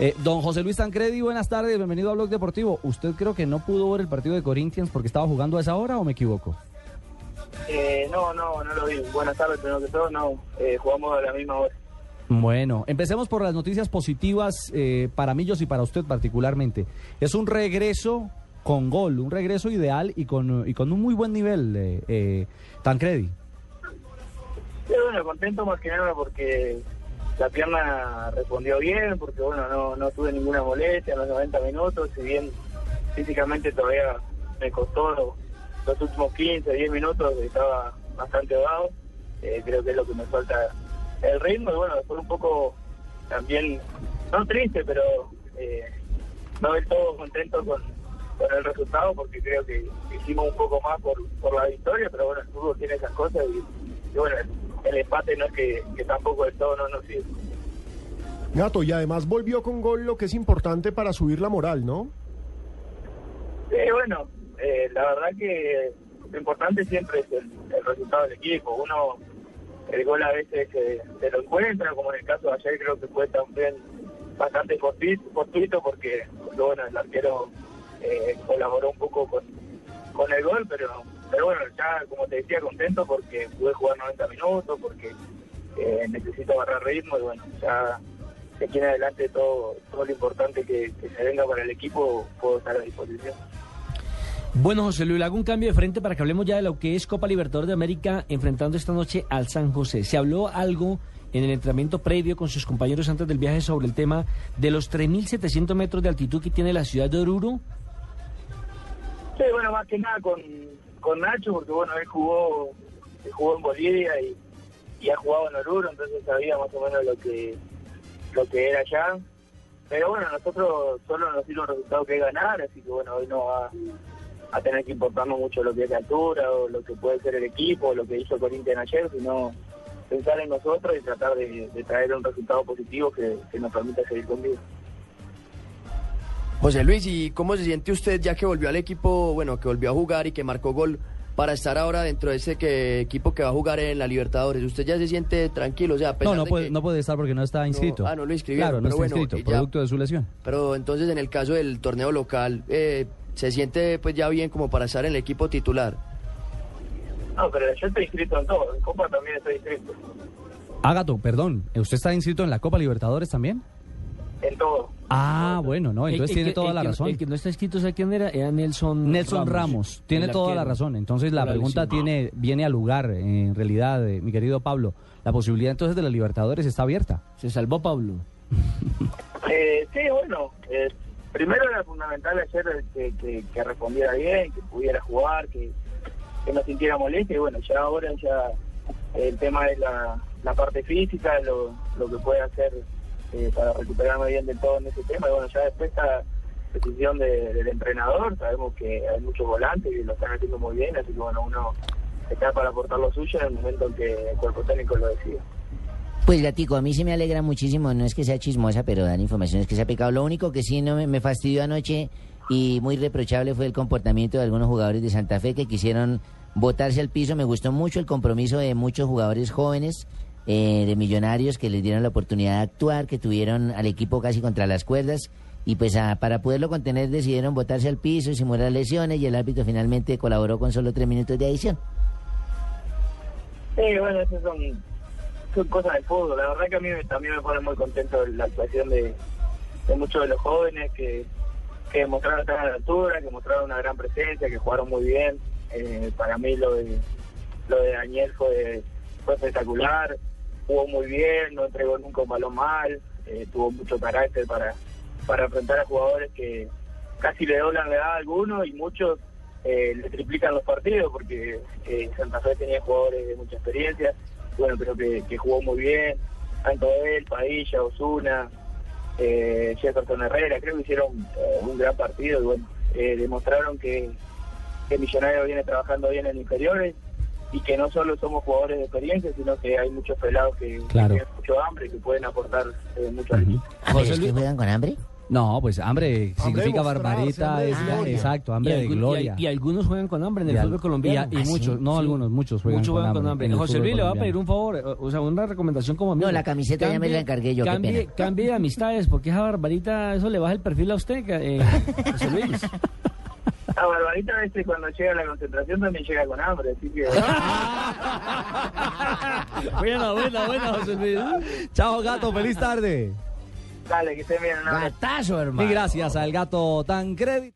Eh, don José Luis Tancredi, buenas tardes, bienvenido a Blog Deportivo. ¿Usted creo que no pudo ver el partido de Corinthians porque estaba jugando a esa hora o me equivoco? Eh, no, no, no lo vi. Buenas tardes, primero que todo, no. Eh, jugamos a la misma hora. Bueno, empecemos por las noticias positivas eh, para Millos y para usted particularmente. Es un regreso con gol, un regreso ideal y con, y con un muy buen nivel, eh, eh, Tancredi. Sí, bueno, contento más que nada porque la pierna respondió bien, porque bueno, no, no tuve ninguna molestia en los 90 minutos, si bien físicamente todavía me costó los, últimos 15, 10 minutos, estaba bastante bajo, eh, creo que es lo que me falta el ritmo, y bueno, después un poco también, no triste, pero eh, no del todo contento con, con el resultado, porque creo que hicimos un poco más por, por la victoria, pero bueno, el fútbol tiene esas cosas y bueno, el empate no es que, que tampoco del todo no nos sirve. Gato, y además volvió con gol, lo que es importante para subir la moral, ¿no? Sí, bueno, eh, la verdad que lo importante siempre es el, el resultado del equipo. Uno, el gol a veces se, se lo encuentra, como en el caso de ayer creo que fue también bastante fortuito, fortuito porque, porque, bueno, el arquero eh, colaboró un poco con, con el gol, pero, pero bueno, ya como te decía, contento porque pude jugar 90 minutos, porque eh, necesito agarrar ritmo y bueno, ya de aquí en adelante todo, todo lo importante que, que se venga para el equipo puedo estar a disposición. Bueno, José Luis, le hago un cambio de frente para que hablemos ya de lo que es Copa Libertadores de América enfrentando esta noche al San José. ¿Se habló algo en el entrenamiento previo con sus compañeros antes del viaje sobre el tema de los 3.700 metros de altitud que tiene la ciudad de Oruro? Sí, bueno, más que nada con, con Nacho, porque bueno, él jugó, jugó en Bolivia y, y ha jugado en Oruro, entonces sabía más o menos lo que, lo que era allá. Pero bueno, nosotros solo nos dio un resultado que es ganar, así que bueno, hoy no va a tener que importarnos mucho lo que es la altura o lo que puede ser el equipo, o lo que hizo Corinthians ayer, sino pensar en nosotros y tratar de, de traer un resultado positivo que, que nos permita seguir con vida. José Luis, ¿y cómo se siente usted ya que volvió al equipo, bueno, que volvió a jugar y que marcó gol para estar ahora dentro de ese que, equipo que va a jugar en la Libertadores? ¿Usted ya se siente tranquilo? O sea, a pesar No, no de puede, que- no puede estar porque no está inscrito. ah, no lo inscribieron, Claro, no pero está bueno, inscrito, ya- producto de su lesión. Pero entonces en el caso del torneo local, eh, ¿se siente pues ya bien como para estar en el equipo titular? No, pero yo estoy inscrito en todo, en Copa también estoy inscrito, Ágato, perdón, ¿usted está inscrito en la Copa Libertadores también? En todo. Ah, bueno, no, entonces El- tiene toda el la razón. El que no está escrito, ¿sabe quién era? Era Nelson Nelson Ramos, tiene toda la razón. Entonces la pregunta tiene viene a lugar, en realidad, eh, mi querido Pablo. La posibilidad entonces de la Libertadores está abierta. Se salvó Pablo. Eh, sí, bueno, eh, primero era fundamental ayer que, que, que respondiera bien, que pudiera jugar, que, que no sintiera molestia y bueno, ya ahora ya el tema es la, la parte física, lo, lo que puede hacer eh, para recuperarme bien del todo en ese tema y bueno, ya después está decisión de- del entrenador, sabemos que hay muchos volantes y lo están haciendo muy bien, así que bueno, uno está para aportar lo suyo en el momento en que el cuerpo técnico lo decida. Pues gatico, a mí se me alegra muchísimo, no es que sea chismosa, pero dan informaciones que se ha pecado. Lo único que sí no me, me fastidió anoche y muy reprochable fue el comportamiento de algunos jugadores de Santa Fe que quisieron botarse al piso. Me gustó mucho el compromiso de muchos jugadores jóvenes, eh, de millonarios que les dieron la oportunidad de actuar, que tuvieron al equipo casi contra las cuerdas y pues ah, para poderlo contener decidieron botarse al piso, simular lesiones y el árbitro finalmente colaboró con solo tres minutos de adición. Sí, bueno, esas son, son cosas del fútbol. La verdad que a mí también me pone muy contento la actuación de, de muchos de los jóvenes que, que mostraron estar a la altura, que mostraron una gran presencia, que jugaron muy bien. Eh, para mí lo de lo de Daniel fue, fue espectacular, jugó muy bien, no entregó nunca un balón mal, eh, tuvo mucho carácter para, para enfrentar a jugadores que casi le doblan la edad a algunos y muchos eh, le triplican los partidos porque eh, Santa Fe tenía jugadores de mucha experiencia. Bueno, creo que, jugó muy bien. Tanto él, Padilla, Osuna, Jefferson Herrera, creo que hicieron un gran partido y bueno, demostraron que, que Millonario viene trabajando bien en inferiores y que no solo somos jugadores de experiencia, sino que hay muchos pelados que, que Claro. tienen mucho hambre y que pueden aportar eh, mucho al equipo. A ver, ¿es que juegan con hambre? No, pues hambre significa mostrarse, barbarita, hambre es- gloria. exacto, Y, hambre de algún- y gloria. al- y algunos juegan con hambre en el Y fútbol colombiano. y y Ah, sí, muchos, no sí. algunos, muchos juegan Muchos juegan con hambre hambre. José Luis le va a pedir un favor, o o sea, una recomendación como amigo. No, la camiseta ya me la encargué yo, qué Cambie, pena. cambie de amistades, porque esa barbarita, eso le baja el perfil a usted, eh, José Luis. A Barbarita a veces cuando llega a la concentración también llega con hambre, así que... buena, buena, buena, José Luis. Chao, gato, feliz tarde. Dale, que estén bien. abrazo. Gatazo, hermano. Y gracias al gato Tancredi.